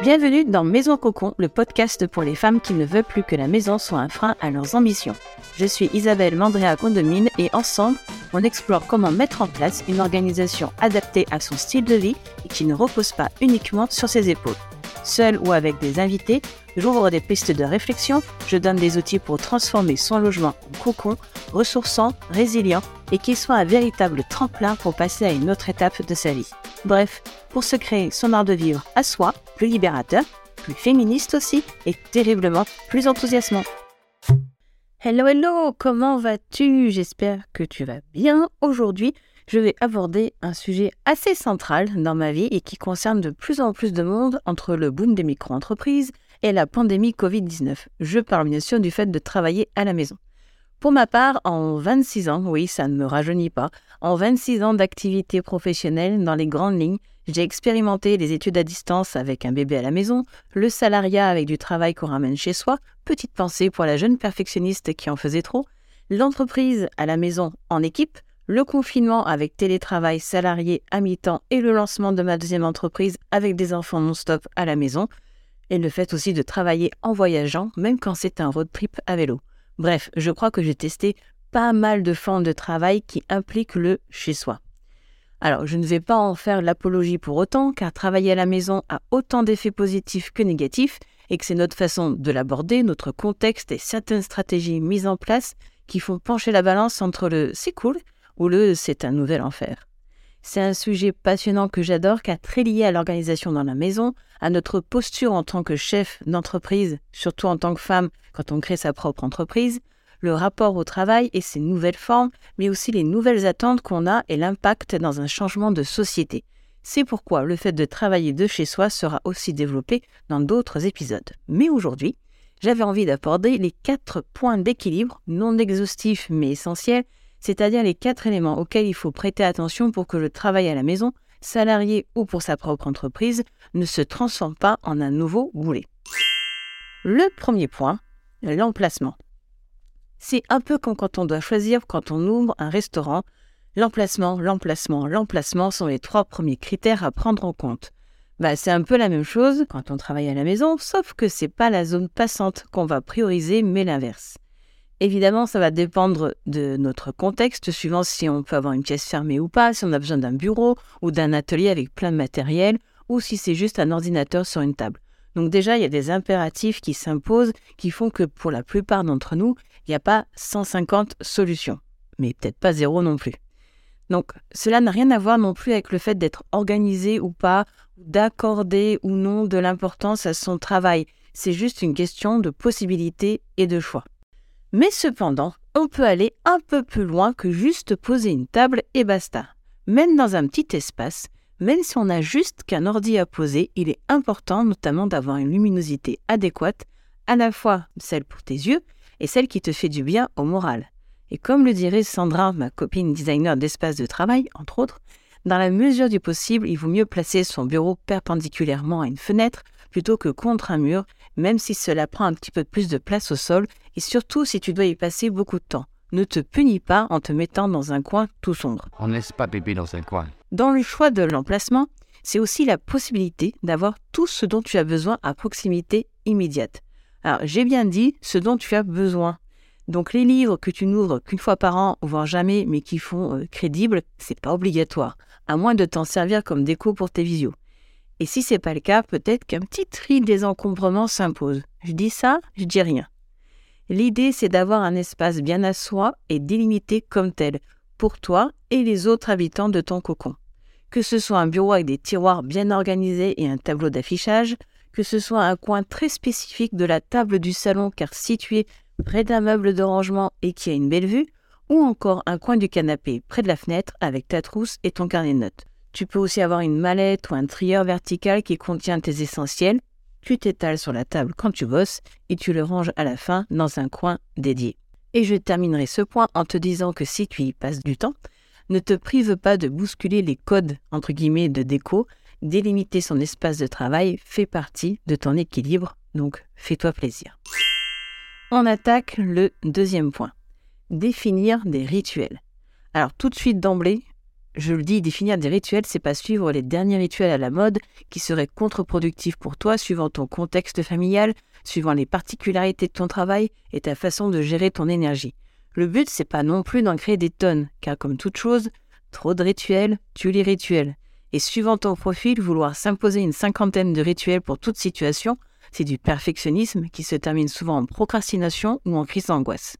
Bienvenue dans Maison Cocon, le podcast pour les femmes qui ne veulent plus que la maison soit un frein à leurs ambitions. Je suis Isabelle Mandrea Condomine et ensemble, on explore comment mettre en place une organisation adaptée à son style de vie et qui ne repose pas uniquement sur ses épaules. Seul ou avec des invités, j'ouvre des pistes de réflexion, je donne des outils pour transformer son logement en cocon, ressourçant, résilient et qui soit un véritable tremplin pour passer à une autre étape de sa vie. Bref, pour se créer son art de vivre à soi, plus libérateur, plus féministe aussi et terriblement plus enthousiasmant. Hello hello, comment vas-tu? J'espère que tu vas bien. Aujourd'hui, je vais aborder un sujet assez central dans ma vie et qui concerne de plus en plus de monde entre le boom des micro-entreprises et la pandémie Covid-19. Je parle bien sûr du fait de travailler à la maison. Pour ma part, en 26 ans, oui, ça ne me rajeunit pas, en 26 ans d'activité professionnelle dans les grandes lignes, j'ai expérimenté les études à distance avec un bébé à la maison, le salariat avec du travail qu'on ramène chez soi, petite pensée pour la jeune perfectionniste qui en faisait trop, l'entreprise à la maison en équipe, le confinement avec télétravail salarié à mi-temps et le lancement de ma deuxième entreprise avec des enfants non-stop à la maison, et le fait aussi de travailler en voyageant, même quand c'est un road trip à vélo. Bref, je crois que j'ai testé pas mal de formes de travail qui impliquent le chez soi. Alors, je ne vais pas en faire l'apologie pour autant, car travailler à la maison a autant d'effets positifs que négatifs, et que c'est notre façon de l'aborder, notre contexte et certaines stratégies mises en place qui font pencher la balance entre le c'est cool ou le c'est un nouvel enfer. C'est un sujet passionnant que j'adore car très lié à l'organisation dans la maison, à notre posture en tant que chef d'entreprise, surtout en tant que femme quand on crée sa propre entreprise, le rapport au travail et ses nouvelles formes, mais aussi les nouvelles attentes qu'on a et l'impact dans un changement de société. C'est pourquoi le fait de travailler de chez soi sera aussi développé dans d'autres épisodes. Mais aujourd'hui, j'avais envie d'aborder les quatre points d'équilibre, non exhaustifs mais essentiels, c'est-à-dire les quatre éléments auxquels il faut prêter attention pour que le travail à la maison, salarié ou pour sa propre entreprise, ne se transforme pas en un nouveau boulet. Le premier point, l'emplacement. C'est un peu comme quand on doit choisir quand on ouvre un restaurant. L'emplacement, l'emplacement, l'emplacement sont les trois premiers critères à prendre en compte. Bah, c'est un peu la même chose quand on travaille à la maison, sauf que c'est pas la zone passante qu'on va prioriser, mais l'inverse. Évidemment, ça va dépendre de notre contexte, suivant si on peut avoir une pièce fermée ou pas, si on a besoin d'un bureau ou d'un atelier avec plein de matériel, ou si c'est juste un ordinateur sur une table. Donc déjà, il y a des impératifs qui s'imposent, qui font que pour la plupart d'entre nous, il n'y a pas 150 solutions, mais peut-être pas zéro non plus. Donc cela n'a rien à voir non plus avec le fait d'être organisé ou pas, d'accorder ou non de l'importance à son travail. C'est juste une question de possibilité et de choix. Mais cependant, on peut aller un peu plus loin que juste poser une table et basta. Même dans un petit espace, même si on n'a juste qu'un ordi à poser, il est important notamment d'avoir une luminosité adéquate, à la fois celle pour tes yeux et celle qui te fait du bien au moral. Et comme le dirait Sandra, ma copine designer d'espace de travail, entre autres, dans la mesure du possible, il vaut mieux placer son bureau perpendiculairement à une fenêtre plutôt que contre un mur, même si cela prend un petit peu plus de place au sol et surtout si tu dois y passer beaucoup de temps. Ne te punis pas en te mettant dans un coin tout sombre. On laisse pas bébé dans un coin. Dans le choix de l'emplacement, c'est aussi la possibilité d'avoir tout ce dont tu as besoin à proximité immédiate. Alors, j'ai bien dit ce dont tu as besoin. Donc, les livres que tu n'ouvres qu'une fois par an, voire jamais, mais qui font euh, crédible, c'est pas obligatoire, à moins de t'en servir comme déco pour tes visios. Et si c'est pas le cas, peut-être qu'un petit tri des encombrements s'impose. Je dis ça, je dis rien. L'idée, c'est d'avoir un espace bien à soi et délimité comme tel, pour toi et les autres habitants de ton cocon. Que ce soit un bureau avec des tiroirs bien organisés et un tableau d'affichage, que ce soit un coin très spécifique de la table du salon car situé près d'un meuble de rangement et qui a une belle vue, ou encore un coin du canapé près de la fenêtre avec ta trousse et ton carnet de notes. Tu peux aussi avoir une mallette ou un trieur vertical qui contient tes essentiels. Tu t'étales sur la table quand tu bosses et tu le ranges à la fin dans un coin dédié. Et je terminerai ce point en te disant que si tu y passes du temps, ne te prive pas de bousculer les codes entre guillemets de déco. Délimiter son espace de travail fait partie de ton équilibre, donc fais-toi plaisir. On attaque le deuxième point. Définir des rituels. Alors tout de suite d'emblée, Je le dis, définir des rituels, c'est pas suivre les derniers rituels à la mode qui seraient contre-productifs pour toi suivant ton contexte familial, suivant les particularités de ton travail et ta façon de gérer ton énergie. Le but, c'est pas non plus d'en créer des tonnes, car comme toute chose, trop de rituels tue les rituels. Et suivant ton profil, vouloir s'imposer une cinquantaine de rituels pour toute situation, c'est du perfectionnisme qui se termine souvent en procrastination ou en crise d'angoisse.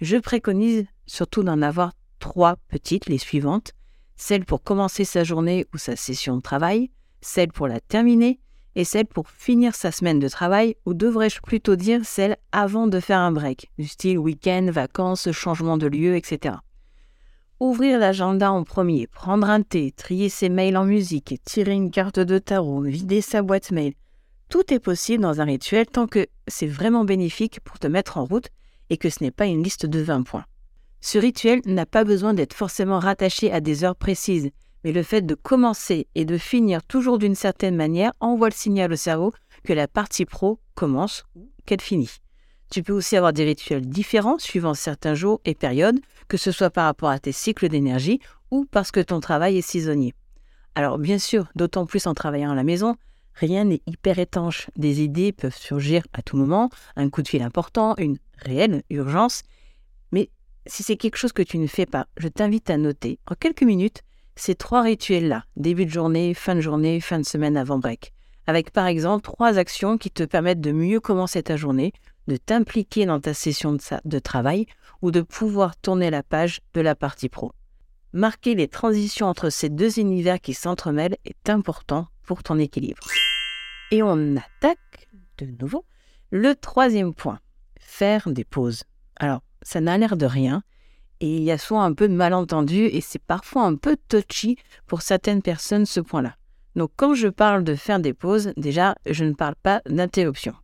Je préconise surtout d'en avoir trois petites, les suivantes, celle pour commencer sa journée ou sa session de travail, celle pour la terminer et celle pour finir sa semaine de travail, ou devrais-je plutôt dire celle avant de faire un break, du style week-end, vacances, changement de lieu, etc. Ouvrir l'agenda en premier, prendre un thé, trier ses mails en musique, tirer une carte de tarot, vider sa boîte mail. Tout est possible dans un rituel tant que c'est vraiment bénéfique pour te mettre en route et que ce n'est pas une liste de 20 points. Ce rituel n'a pas besoin d'être forcément rattaché à des heures précises, mais le fait de commencer et de finir toujours d'une certaine manière envoie le signal au cerveau que la partie pro commence ou qu'elle finit. Tu peux aussi avoir des rituels différents suivant certains jours et périodes, que ce soit par rapport à tes cycles d'énergie ou parce que ton travail est saisonnier. Alors bien sûr, d'autant plus en travaillant à la maison, rien n'est hyper étanche. Des idées peuvent surgir à tout moment, un coup de fil important, une réelle urgence. Si c'est quelque chose que tu ne fais pas, je t'invite à noter en quelques minutes ces trois rituels-là, début de journée, fin de journée, fin de semaine avant break, avec par exemple trois actions qui te permettent de mieux commencer ta journée, de t'impliquer dans ta session de, travail ou de pouvoir tourner la page de la partie pro. Marquer les transitions entre ces deux univers qui s'entremêlent est important pour ton équilibre. Et on attaque de nouveau le troisième point, faire des pauses. Alors, ça n'a l'air de rien, et il y a souvent un peu de malentendu, et c'est parfois un peu touchy pour certaines personnes ce point-là. Donc quand je parle de faire des pauses, déjà, je ne parle pas d'interruption.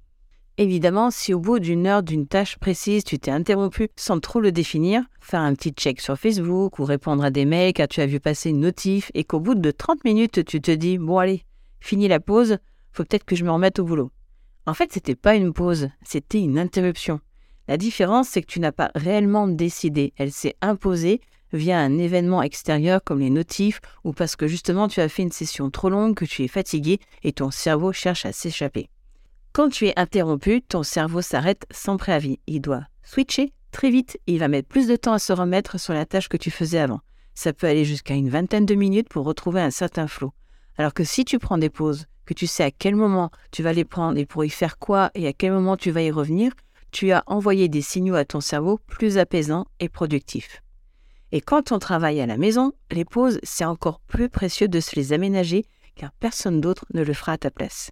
Évidemment, si au bout d'une heure d'une tâche précise, tu t'es interrompu sans trop le définir, faire un petit check sur Facebook ou répondre à des mails car tu as vu passer une notif et qu'au bout de 30 minutes, tu te dis Bon, allez, fini la pause, faut peut-être que je me remette au boulot. En fait, c'était pas une pause, c'était une interruption. La différence, c'est que tu n'as pas réellement décidé, elle s'est imposée via un événement extérieur comme les notifs ou parce que justement tu as fait une session trop longue que tu es fatigué et ton cerveau cherche à s'échapper. Quand tu es interrompu, ton cerveau s'arrête sans préavis. Il doit switcher très vite et il va mettre plus de temps à se remettre sur la tâche que tu faisais avant. Ça peut aller jusqu'à une vingtaine de minutes pour retrouver un certain flot. Alors que si tu prends des pauses, que tu sais à quel moment tu vas les prendre et pour y faire quoi et à quel moment tu vas y revenir, tu as envoyé des signaux à ton cerveau plus apaisants et productifs. Et quand on travaille à la maison, les pauses, c'est encore plus précieux de se les aménager car personne d'autre ne le fera à ta place.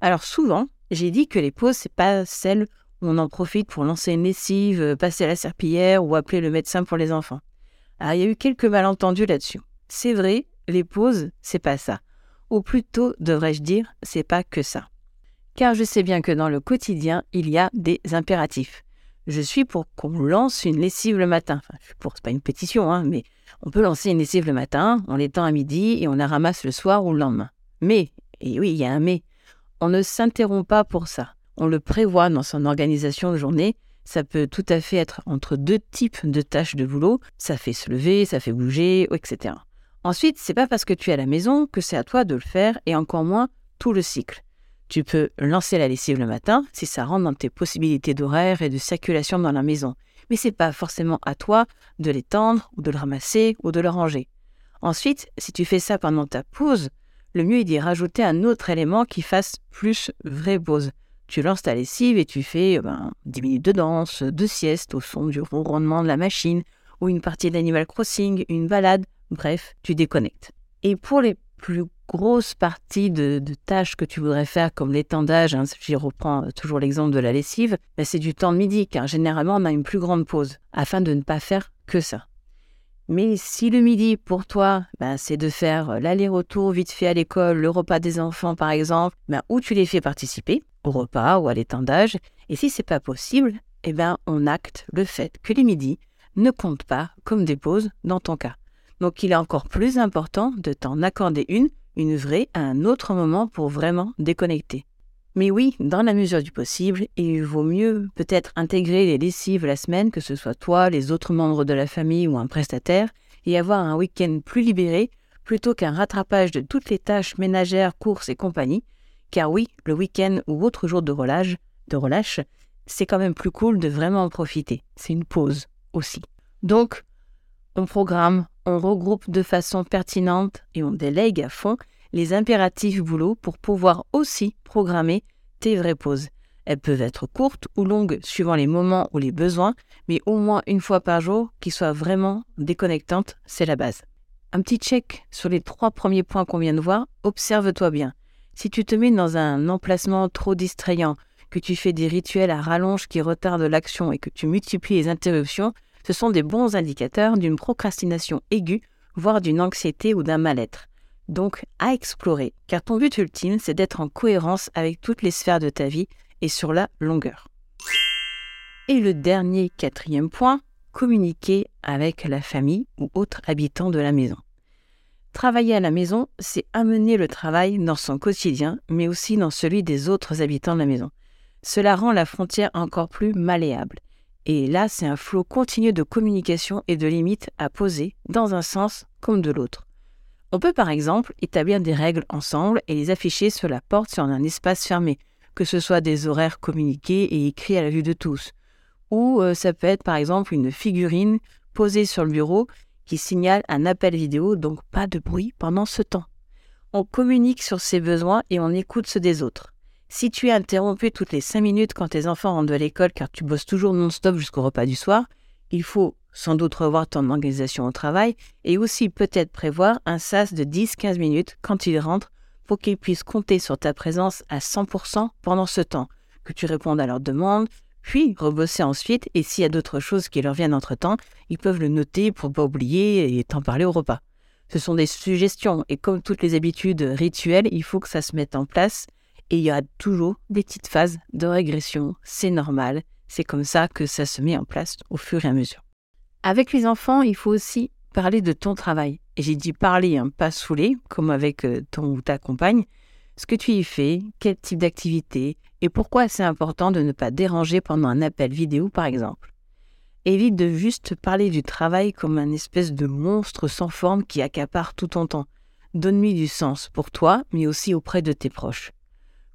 Alors souvent, j'ai dit que les pauses, c'est pas celles où on en profite pour lancer une lessive, passer la serpillière ou appeler le médecin pour les enfants. Alors il y a eu quelques malentendus là-dessus. C'est vrai, les pauses, c'est pas ça. Ou plutôt, devrais-je dire, c'est pas que ça car je sais bien que dans le quotidien, il y a des impératifs. Je suis pour qu'on lance une lessive le matin. Enfin, je suis pour, c'est pas une pétition, hein, mais on peut lancer une lessive le matin, on l'étend à midi et on la ramasse le soir ou le lendemain. Mais, et oui, il y a un mais, on ne s'interrompt pas pour ça. On le prévoit dans son organisation de journée. Ça peut tout à fait être entre deux types de tâches de boulot. Ça fait se lever, ça fait bouger, etc. Ensuite, c'est pas parce que tu es à la maison que c'est à toi de le faire et encore moins tout le cycle. Tu peux lancer la lessive le matin si ça rentre dans tes possibilités d'horaire et de circulation dans la maison. Mais c'est pas forcément à toi de l'étendre ou de le ramasser ou de le ranger. Ensuite, si tu fais ça pendant ta pause, le mieux est d'y rajouter un autre élément qui fasse plus vraie pause. Tu lances ta lessive et tu fais ben, 10 minutes de danse, de sieste au son du ronronnement de la machine, ou une partie d'Animal Crossing, une balade, bref, tu déconnectes. Et pour les plus grosse partie de, tâches que tu voudrais faire, comme l'étendage, hein, j'y reprends toujours l'exemple de la lessive, ben, c'est du temps de midi, car généralement on a une plus grande pause, afin de ne pas faire que ça. Mais si le midi, pour toi, ben, c'est de faire l'aller-retour vite fait à l'école, le repas des enfants par exemple, ben, où tu les fais participer, au repas ou à l'étendage, et si c'est pas possible, eh ben, on acte le fait que les midis ne comptent pas comme des pauses dans ton cas. Donc il est encore plus important de t'en accorder une une vraie à un autre moment pour vraiment déconnecter. Mais oui, dans la mesure du possible, il vaut mieux peut-être intégrer les lessives la semaine, que ce soit toi, les autres membres de la famille ou un prestataire, et avoir un week-end plus libéré plutôt qu'un rattrapage de toutes les tâches ménagères, courses et compagnie. Car oui, le week-end ou autre jour de relâche, de relâche, c'est quand même plus cool de vraiment en profiter. C'est une pause aussi. Donc, on programme, on regroupe de façon pertinente et on délègue à fond les impératifs boulot pour pouvoir aussi programmer tes vraies pauses. Elles peuvent être courtes ou longues suivant les moments ou les besoins, mais au moins une fois par jour qui soient vraiment déconnectantes, c'est la base. Un petit check sur les trois premiers points qu'on vient de voir, observe-toi bien. Si tu te mets dans un emplacement trop distrayant, que tu fais des rituels à rallonge qui retardent l'action et que tu multiplies les interruptions, ce sont des bons indicateurs d'une procrastination aiguë, voire d'une anxiété ou d'un mal-être. Donc à explorer, car ton but ultime, c'est d'être en cohérence avec toutes les sphères de ta vie et sur la longueur. Et le dernier, quatrième point, communiquer avec la famille ou autres habitants de la maison. Travailler à la maison, c'est amener le travail dans son quotidien, mais aussi dans celui des autres habitants de la maison. Cela rend la frontière encore plus malléable. Et là, c'est un flot continu de communication et de limites à poser dans un sens comme de l'autre. On peut par exemple établir des règles ensemble et les afficher sur la porte sur un espace fermé, que ce soit des horaires communiqués et écrits à la vue de tous. Ou euh, ça peut être par exemple une figurine posée sur le bureau qui signale un appel vidéo, donc pas de bruit pendant ce temps. On communique sur ses besoins et on écoute ceux des autres. Si tu es interrompu toutes les 5 minutes quand tes enfants rentrent de l'école car tu bosses toujours non-stop jusqu'au repas du soir, il faut sans doute revoir ton organisation au travail et aussi peut-être prévoir un sas de 10-15 minutes quand ils rentrent pour qu'ils puissent compter sur ta présence à 100% pendant ce temps, que tu répondes à leurs demandes, puis rebosser ensuite et s'il y a d'autres choses qui leur viennent entre-temps, ils peuvent le noter pour pas oublier et t'en parler au repas. Ce sont des suggestions et comme toutes les habitudes rituelles, il faut que ça se mette en place et il y a toujours des petites phases de régression, c'est normal, c'est comme ça que ça se met en place au fur et à mesure. Avec les enfants, il faut aussi parler de ton travail. Et j'ai dit parler, hein, pas saouler, comme avec euh, ton ou ta compagne. Ce que tu y fais, quel type d'activité, et pourquoi c'est important de ne pas déranger pendant un appel vidéo, par exemple. Évite de juste parler du travail comme un espèce de monstre sans forme qui accapare tout ton temps. Donne-lui du sens pour toi, mais aussi auprès de tes proches.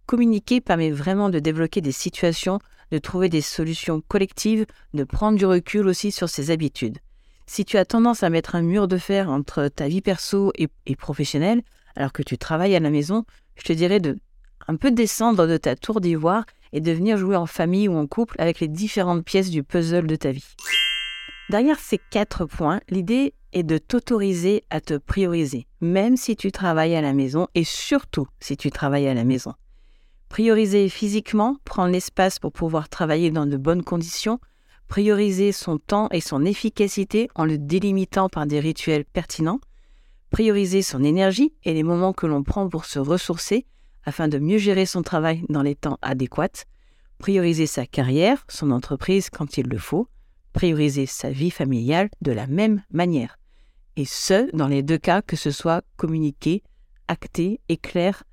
Communiquer permet vraiment de débloquer des situations, de trouver des solutions collectives, de prendre du recul aussi sur ses habitudes. Si tu as tendance à mettre un mur de fer entre ta vie perso et, professionnelle, alors que tu travailles à la maison, je te dirais de un peu descendre de ta tour d'ivoire et de venir jouer en famille ou en couple avec les différentes pièces du puzzle de ta vie. Derrière ces quatre points, l'idée est de t'autoriser à te prioriser, même si tu travailles à la maison et surtout si tu travailles à la maison. Prioriser physiquement, prendre l'espace pour pouvoir travailler dans de bonnes conditions, prioriser son temps et son efficacité en le délimitant par des rituels pertinents, prioriser son énergie et les moments que l'on prend pour se ressourcer afin de mieux gérer son travail dans les temps adéquats, prioriser sa carrière, son entreprise quand il le faut, prioriser sa vie familiale de la même manière. Et ce, dans les deux cas, que ce soit communiqué, acté et clair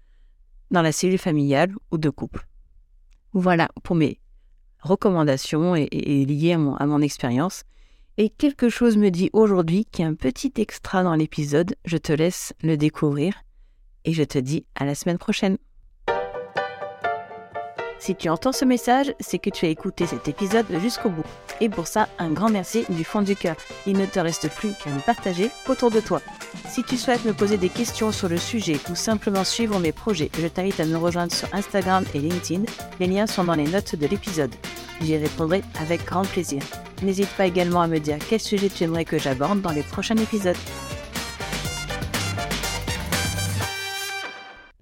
dans la cellule familiale ou de couple. Voilà pour mes recommandations et, liées à mon, à mon expérience. Et quelque chose me dit aujourd'hui qu'il y a un petit extra dans l'épisode. Je te laisse le découvrir et je te dis à la semaine prochaine. Si tu entends ce message, c'est que tu as écouté cet épisode jusqu'au bout. Et pour ça, un grand merci du fond du cœur. Il ne te reste plus qu'à me partager autour de toi. Si tu souhaites me poser des questions sur le sujet ou simplement suivre mes projets, je t'invite à me rejoindre sur Instagram et LinkedIn. Les liens sont dans les notes de l'épisode. J'y répondrai avec grand plaisir. N'hésite pas également à me dire quel sujet tu aimerais que j'aborde dans les prochains épisodes.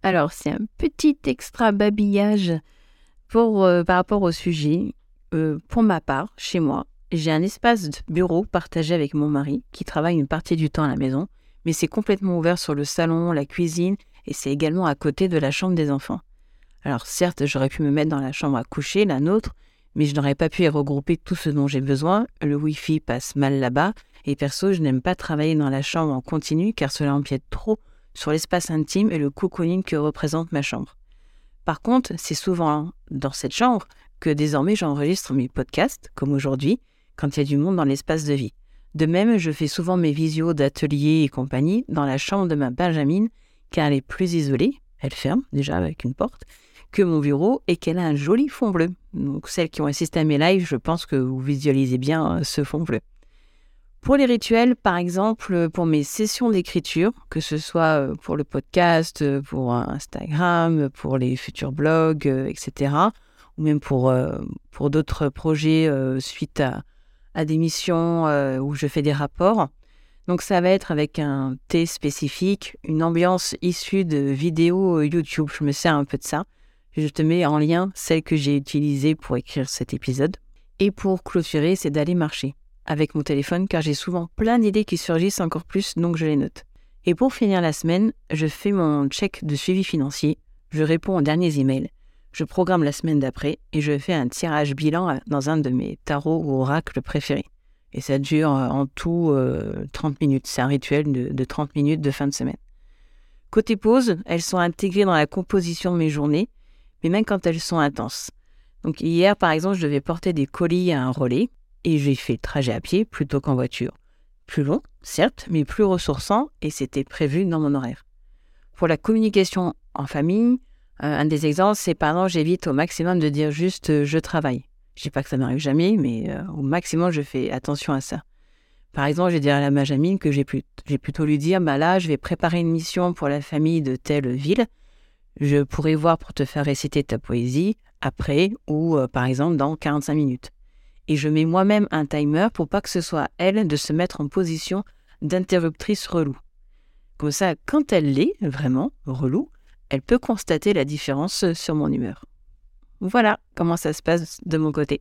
Alors, c'est un petit extra babillage pour, euh, par rapport au sujet, euh, pour ma part, chez moi, j'ai un espace de bureau partagé avec mon mari qui travaille une partie du temps à la maison, mais c'est complètement ouvert sur le salon, la cuisine et c'est également à côté de la chambre des enfants. Alors certes, j'aurais pu me mettre dans la chambre à coucher, la nôtre, mais je n'aurais pas pu y regrouper tout ce dont j'ai besoin. Le Wi-Fi passe mal là-bas et perso, je n'aime pas travailler dans la chambre en continu car cela empiète trop sur l'espace intime et le cocooning que représente ma chambre. Par contre, c'est souvent dans cette chambre que désormais j'enregistre mes podcasts, comme aujourd'hui, quand il y a du monde dans l'espace de vie. De même, je fais souvent mes visios d'atelier et compagnie dans la chambre de ma Benjamine, car elle est plus isolée, elle ferme déjà avec une porte, que mon bureau et qu'elle a un joli fond bleu. Donc celles qui ont assisté à mes lives, je pense que vous visualisez bien euh, ce fond bleu. Pour les rituels, par exemple, pour mes sessions d'écriture, que ce soit euh, pour le podcast, euh, pour Instagram, pour les futurs blogs, etc., ou même pour, pour d'autres projets suite à, à des missions où je fais des rapports. Donc ça va être avec un thé spécifique, une ambiance issue de vidéos YouTube. Je me sers un peu de ça. Je te mets en lien celle que j'ai utilisée pour écrire cet épisode. Et pour clôturer, c'est d'aller marcher avec mon téléphone car j'ai souvent plein d'idées qui surgissent encore plus, donc je les note. Et pour finir la semaine, je fais mon check de suivi financier, je réponds aux derniers emails, je programme la semaine d'après et je fais un tirage bilan dans un de mes tarots ou oracles préférés. Et ça dure en tout 30 euh, minutes. C'est un rituel de, de 30 minutes de fin de semaine. Côté pause, elles sont intégrées dans la composition de mes journées mais même quand elles sont intenses. Donc hier, par exemple, je devais porter des colis à un relais et j'ai fait le trajet à pied plutôt qu'en voiture. Plus long, certes, mais plus ressourçant et c'était prévu dans mon horaire. Pour la communication en famille, euh, un des exemples, c'est par exemple, j'évite au maximum de dire juste euh, je travaille. Je dis pas que ça n'arrive jamais, mais euh, au maximum, je fais attention à ça. Par exemple, je dirais à ma Jamine que j'ai, plutôt lui dire bah là, je vais préparer une mission pour la famille de telle ville je pourrais voir pour te faire réciter ta poésie après ou par exemple dans 45 minutes. Et je mets moi-même un timer pour pas que ce soit elle de se mettre en position d'interruptrice relou. Comme ça, quand elle l'est vraiment relou, elle peut constater la différence sur mon humeur. Voilà comment ça se passe de mon côté.